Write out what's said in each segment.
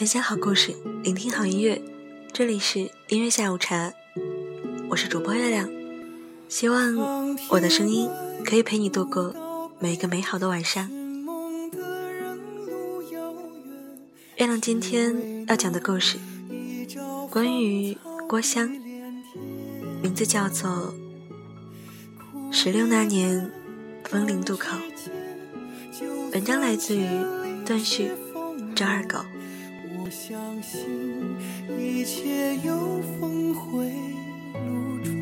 分享好故事，聆听好音乐，这里是音乐下午茶，我是主播月亮。希望我的声音可以陪你度过每一个美好的晚上。月亮今天要讲的故事，关于郭襄，名字叫做《十六那年风陵渡口》。文章来自于段旭，张二狗。相信一切有峰回路转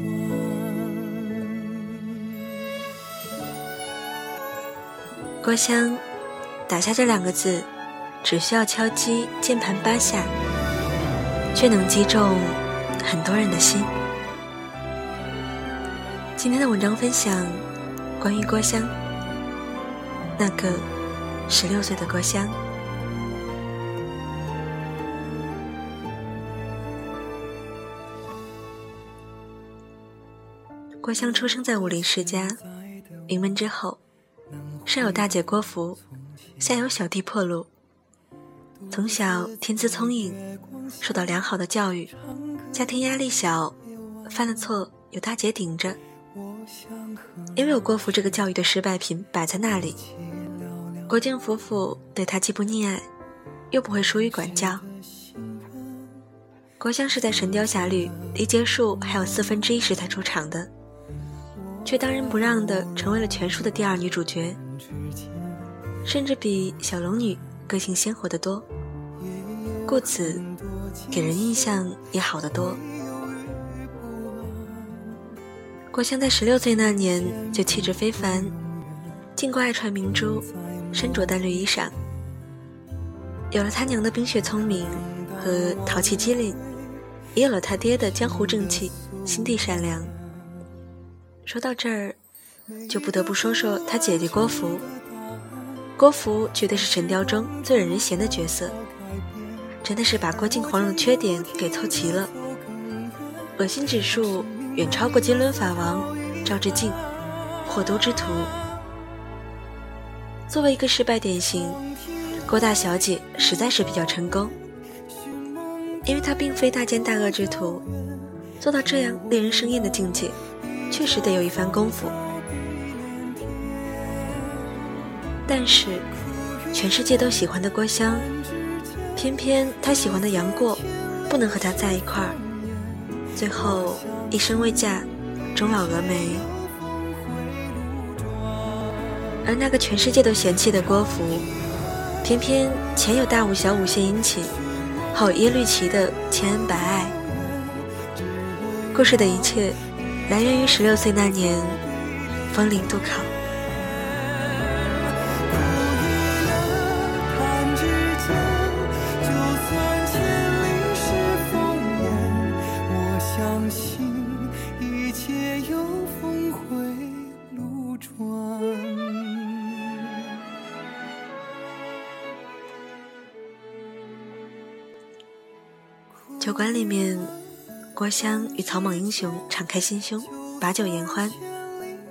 郭襄打下这两个字，只需要敲击键盘八下，却能击中很多人的心。今天的文章分享关于郭襄，那个。十六岁的郭襄，郭襄出生在武林世家，名门之后，上有大姐郭芙，下有小弟破路。从小天资聪颖，受到良好的教育，家庭压力小，犯了错有大姐顶着。因为有郭芙这个教育的失败品摆在那里。郭靖夫妇对他既不溺爱，又不会疏于管教。郭襄是在《神雕侠侣》离结束还有四分之一时才出场的，却当仁不让的成为了全书的第二女主角，甚至比小龙女个性鲜活得多，故此给人印象也好得多。郭襄在十六岁那年就气质非凡，尽过爱穿明珠。身着淡绿衣裳，有了他娘的冰雪聪明和淘气机灵，也有了他爹的江湖正气、心地善良。说到这儿，就不得不说说他姐姐郭芙。郭芙绝对是神雕中最惹人嫌的角色，真的是把郭靖黄蓉的缺点给凑齐了，恶心指数远超过金轮法王赵志敬，火都之徒。作为一个失败典型，郭大小姐实在是比较成功，因为她并非大奸大恶之徒，做到这样令人生厌的境界，确实得有一番功夫。但是，全世界都喜欢的郭襄，偏偏她喜欢的杨过不能和她在一块儿，最后一生未嫁，终老峨眉。而那个全世界都嫌弃的郭芙，偏偏前有大武小武献殷勤，后有耶律齐的千恩百爱。故事的一切来源于十六岁那年，风陵渡口。酒馆里面，郭襄与草莽英雄敞开心胸，把酒言欢。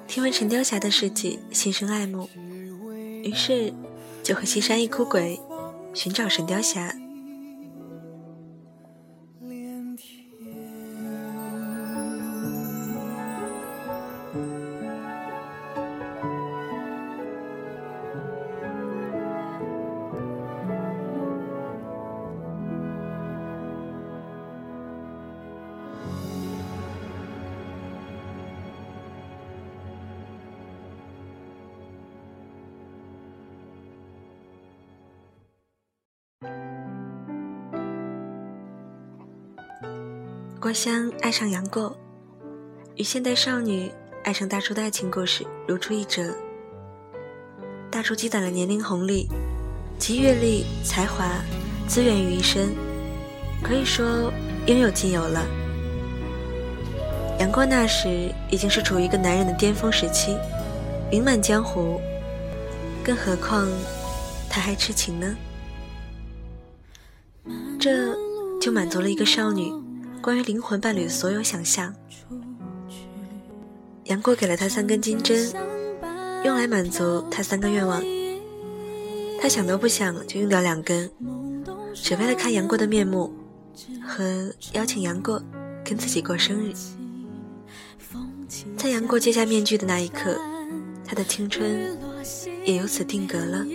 听闻神雕侠的事迹，心生爱慕，于是就和西山一哭鬼寻找神雕侠。郭襄爱上杨过，与现代少女爱上大叔的爱情故事如出一辙。大叔积攒了年龄红利，集阅历、才华、资源于一身，可以说应有尽有了。杨过那时已经是处于一个男人的巅峰时期，名满江湖，更何况他还痴情呢？这就满足了一个少女。关于灵魂伴侣的所有想象，杨过给了他三根金针，用来满足他三个愿望。他想都不想就用掉两根，只为了看杨过的面目和邀请杨过跟自己过生日。在杨过揭下面具的那一刻，他的青春也由此定格了。《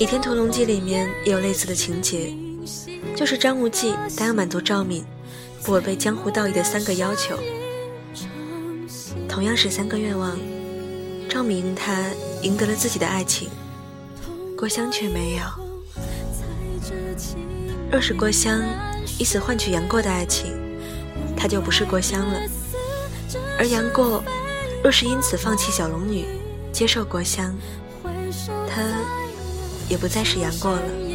倚天屠龙记》里面也有类似的情节，就是张无忌答应满足赵敏不违背江湖道义的三个要求。同样是三个愿望，赵敏他赢得了自己的爱情，郭襄却没有。若是郭襄以此换取杨过的爱情，他就不是郭襄了；而杨过若是因此放弃小龙女，接受郭襄，他也不再是杨过了。《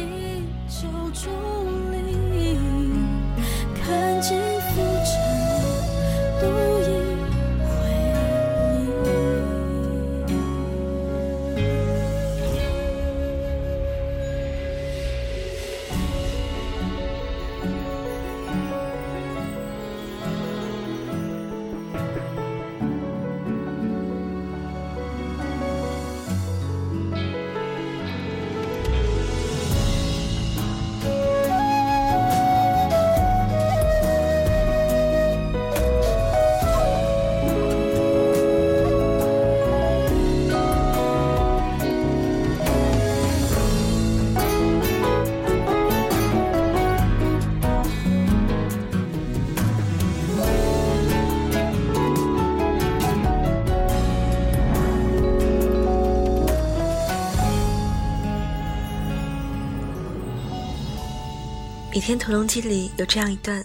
倚天屠龙记》里有这样一段：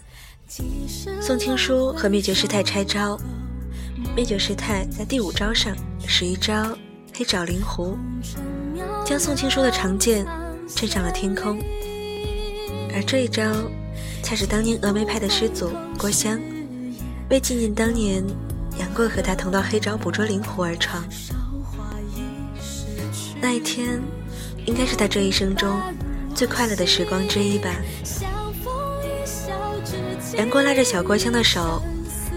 宋青书和灭绝师太拆招，灭绝师太在第五招上使一招黑爪灵狐，将宋青书的长剑震上了天空。而这一招，恰是当年峨眉派的师祖郭襄为纪念当年杨过和他同到黑爪捕捉灵狐而创。那一天，应该是他这一生中。最快乐的时光之一吧。阳光拉着小郭襄的手，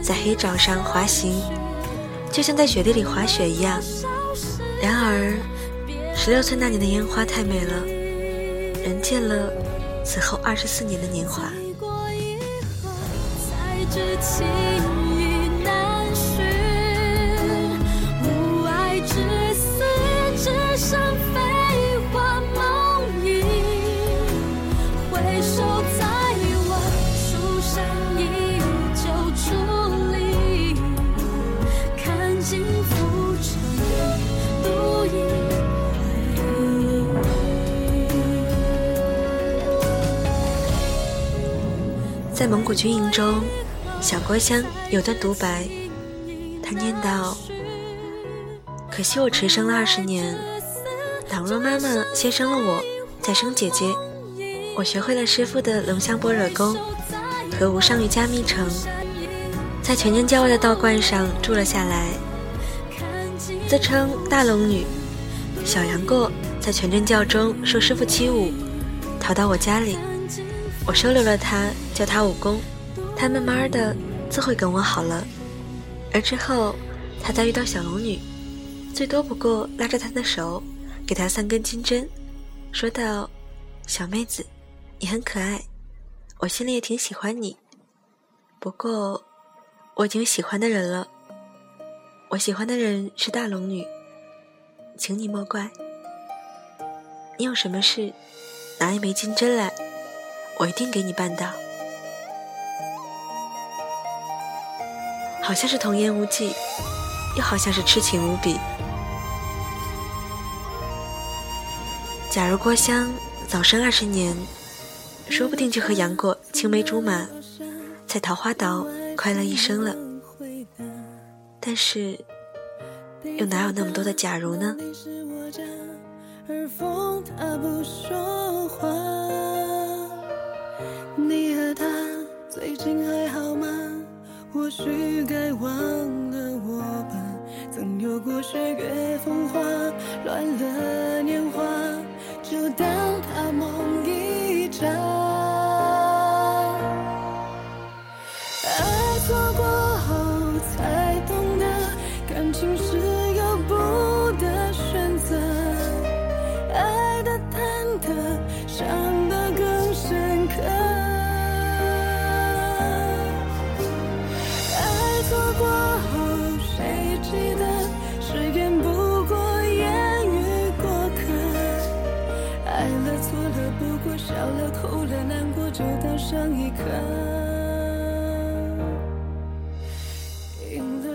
在黑沼上滑行，就像在雪地里滑雪一样。然而，十六岁那年的烟花太美了，人见了此后二十四年的年华。在蒙古军营中，小郭襄有段独白，他念道：“可惜我迟生了二十年，倘若妈妈先生了我，再生姐姐，我学会了师傅的龙象般若功和无上瑜伽密乘，在全真教外的道观上住了下来，自称大龙女。小杨过在全真教中受师傅欺侮，逃到我家里。”我收留了他，教他武功，他慢慢的自会跟我好了。而之后，他再遇到小龙女，最多不过拉着她的手，给她三根金针，说道：“小妹子，你很可爱，我心里也挺喜欢你。不过，我已经有喜欢的人了。我喜欢的人是大龙女，请你莫怪。你有什么事，拿一枚金针来。”我一定给你办到，好像是童言无忌，又好像是痴情无比。假如郭襄早生二十年，说不定就和杨过青梅竹马，在桃花岛快乐一生了。但是，又哪有那么多的假如呢？许该忘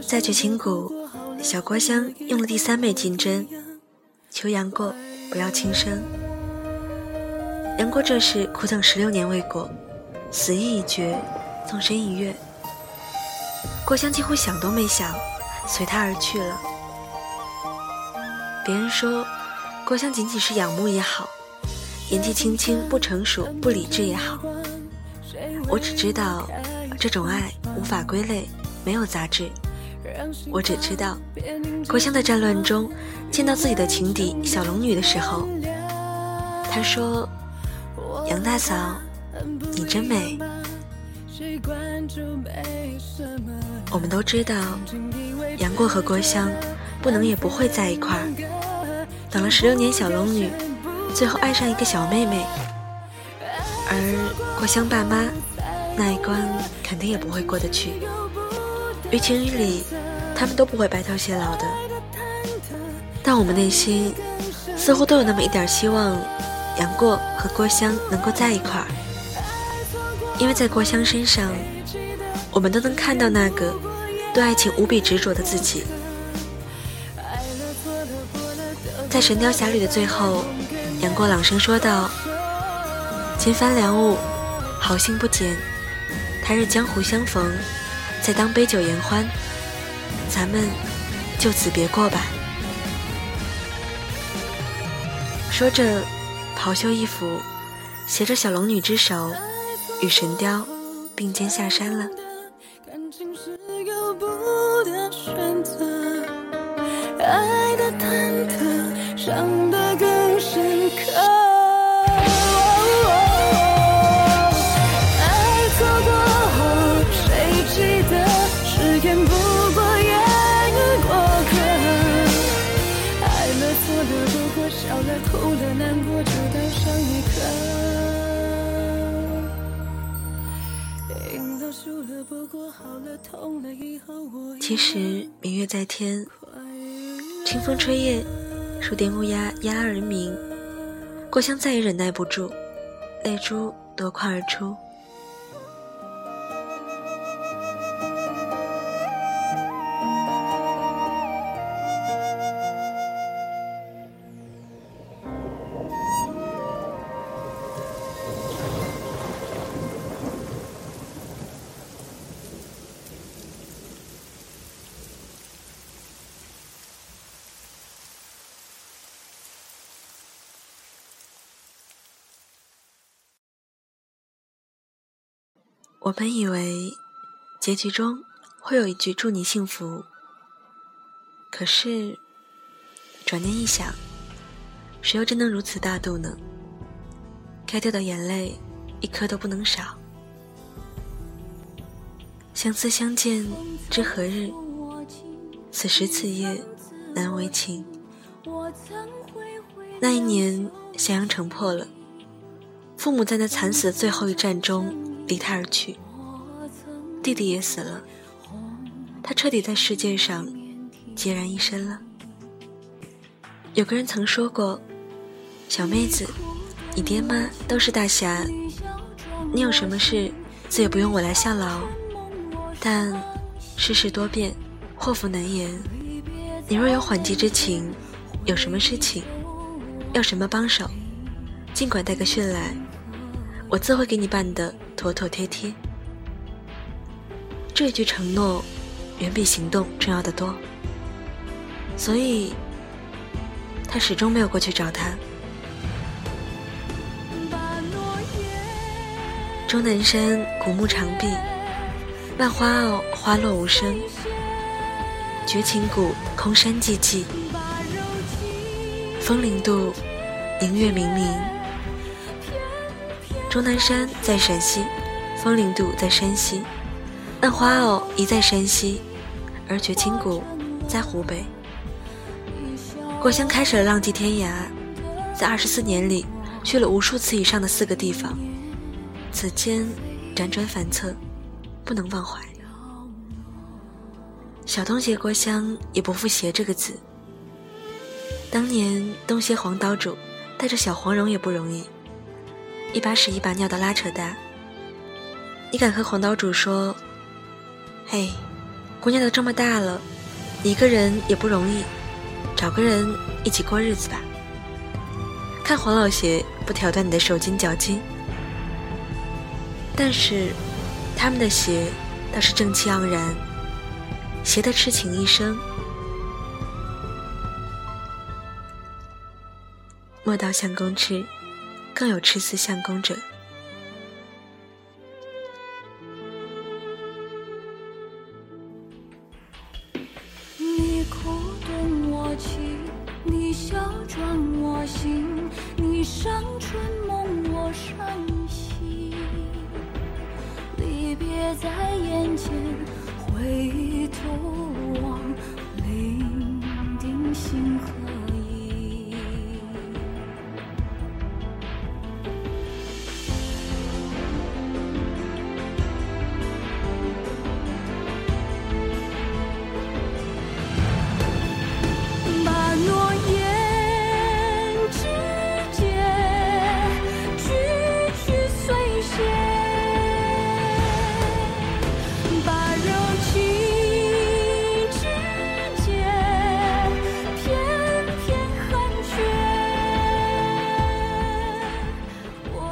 在绝情谷，小郭襄用了第三枚金针，求杨过不要轻生。杨过这时苦等十六年未果，死意已决，纵身一跃。郭襄几乎想都没想，随他而去了。别人说，郭襄仅仅是仰慕也好，年纪轻轻不成熟不理智也好，我只知道，这种爱无法归类，没有杂质。我只知道，郭襄在战乱中见到自己的情敌小龙女的时候，她说：“杨大嫂，你真美。”我们都知道，杨过和郭襄不能也不会在一块儿。等了十六年，小龙女最后爱上一个小妹妹，而郭襄爸妈那一关肯定也不会过得去。于情于理，他们都不会白头偕老的。但我们内心似乎都有那么一点希望，杨过和郭襄能够在一块儿。因为在郭襄身上，我们都能看到那个对爱情无比执着的自己。在《神雕侠侣》的最后，杨过朗声说道：“金帆良物，好心不减。他日江湖相逢，再当杯酒言欢。咱们就此别过吧。”说着，袍袖一拂，携着小龙女之手。与神雕并肩下山了。爱的忐忑，其实明月在天，清风吹叶，树颠乌鸦鸦而鸣。郭襄再也忍耐不住，泪珠夺眶而出。我本以为结局中会有一句“祝你幸福”，可是转念一想，谁又真能如此大度呢？该掉的眼泪一颗都不能少。相思相见知何日？此时此夜难为情。那一年咸阳城破了，父母在那惨死的最后一战中。离他而去，弟弟也死了，他彻底在世界上孑然一身了。有个人曾说过：“小妹子，你爹妈都是大侠，你有什么事自也不用我来效劳。但世事多变，祸福难言。你若有缓急之情，有什么事情，要什么帮手，尽管带个讯来。”我自会给你办得妥妥帖帖。这句承诺，远比行动重要的多。所以，他始终没有过去找他。终南山古木长碧，万花傲花落无声。绝情谷空山寂寂，风铃渡，明月明明。终南山在陕西，风铃渡在山西，万花坳亦在山西，而绝情谷在湖北。郭襄开始了浪迹天涯，在二十四年里去了无数次以上的四个地方，此间辗转反侧，不能忘怀。小东邪郭襄也不负邪这个字。当年东邪黄岛主带着小黄蓉也不容易。一把屎一把尿的拉扯大，你敢和黄岛主说：“嘿，姑娘都这么大了，一个人也不容易，找个人一起过日子吧。”看黄老邪不挑断你的手筋脚筋，但是他们的邪倒是正气盎然，邪的痴情一生。莫道相公痴，更有痴似相公者。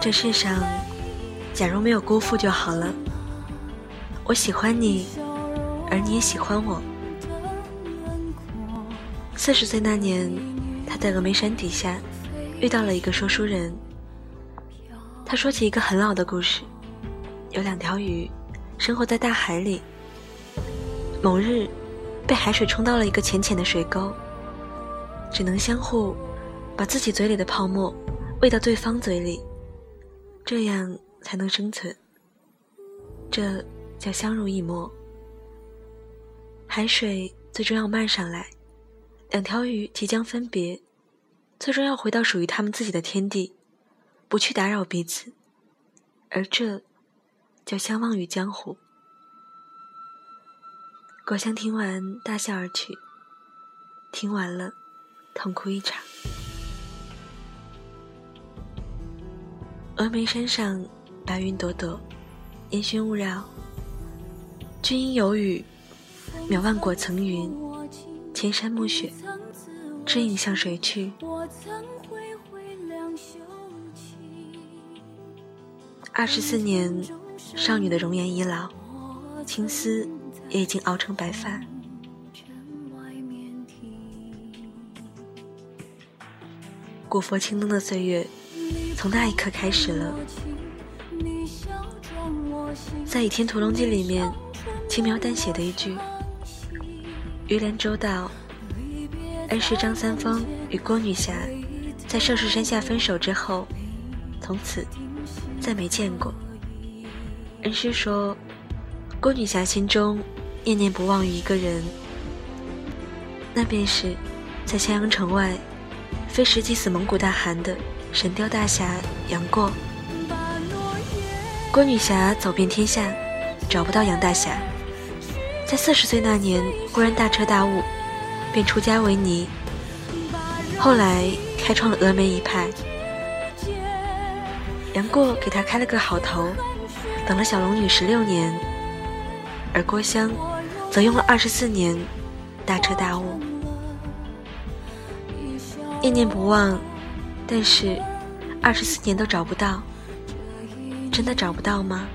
这世上，假如没有辜负就好了。我喜欢你，而你也喜欢我。四十岁那年，他在峨眉山底下遇到了一个说书人。他说起一个很老的故事：有两条鱼生活在大海里，某日被海水冲到了一个浅浅的水沟，只能相互把自己嘴里的泡沫喂到对方嘴里。这样才能生存，这叫相濡以沫。海水最终要漫上来，两条鱼即将分别，最终要回到属于他们自己的天地，不去打扰彼此，而这叫相忘于江湖。果香听完大笑而去，听完了，痛哭一场。峨眉山上，白云朵朵，烟熏雾绕。君应有语：“渺万果层云，千山暮雪，知影向谁去？”二十四年，少女的容颜已老，青丝也已经熬成白发。古佛青灯的岁月。从那一刻开始了，在《倚天屠龙记》里面，轻描淡写的一句：“于连州道，恩师张三丰与郭女侠在盛世山下分手之后，从此再没见过。”恩师说：“郭女侠心中念念不忘于一个人，那便是在襄阳城外飞石击死蒙古大汗的。”神雕大侠杨过，郭女侠走遍天下，找不到杨大侠。在四十岁那年，忽然大彻大悟，便出家为尼。后来开创了峨眉一派。杨过给他开了个好头，等了小龙女十六年，而郭襄则用了二十四年，大彻大悟。念念不忘。但是，二十四年都找不到，真的找不到吗？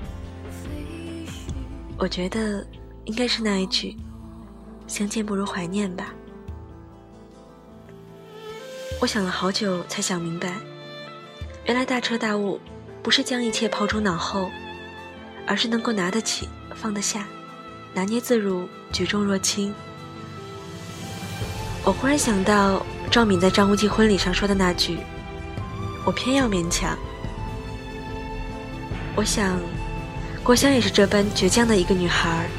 我觉得应该是那一句“相见不如怀念”吧。我想了好久才想明白，原来大彻大悟不是将一切抛诸脑后，而是能够拿得起放得下，拿捏自如，举重若轻。我忽然想到赵敏在张无忌婚礼上说的那句。我偏要勉强。我想，郭襄也是这般倔强的一个女孩，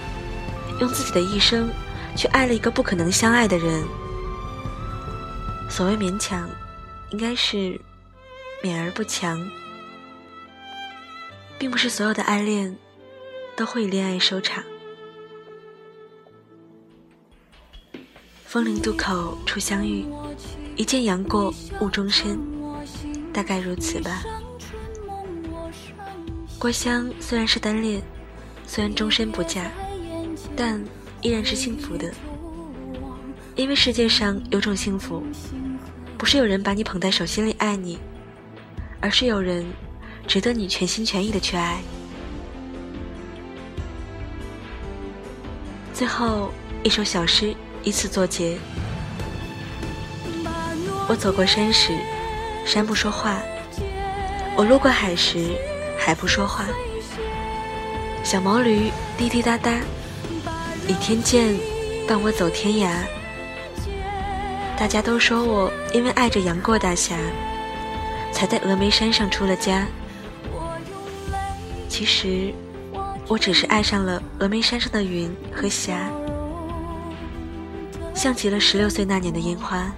用自己的一生去爱了一个不可能相爱的人。所谓勉强，应该是勉而不强，并不是所有的爱恋都会以恋爱收场。风陵渡口初相遇，一见杨过误终身。大概如此吧。郭襄虽然是单恋，虽然终身不嫁，但依然是幸福的。因为世界上有种幸福，不是有人把你捧在手心里爱你，而是有人值得你全心全意的去爱。最后一首小诗，以此作结。我走过山时，山不说话；我路过海时，海不说话。小毛驴滴滴答答，倚天剑伴我走天涯。大家都说我因为爱着杨过大侠，才在峨眉山上出了家。其实，我只是爱上了峨眉山上的云和霞，像极了十六岁那年的烟花。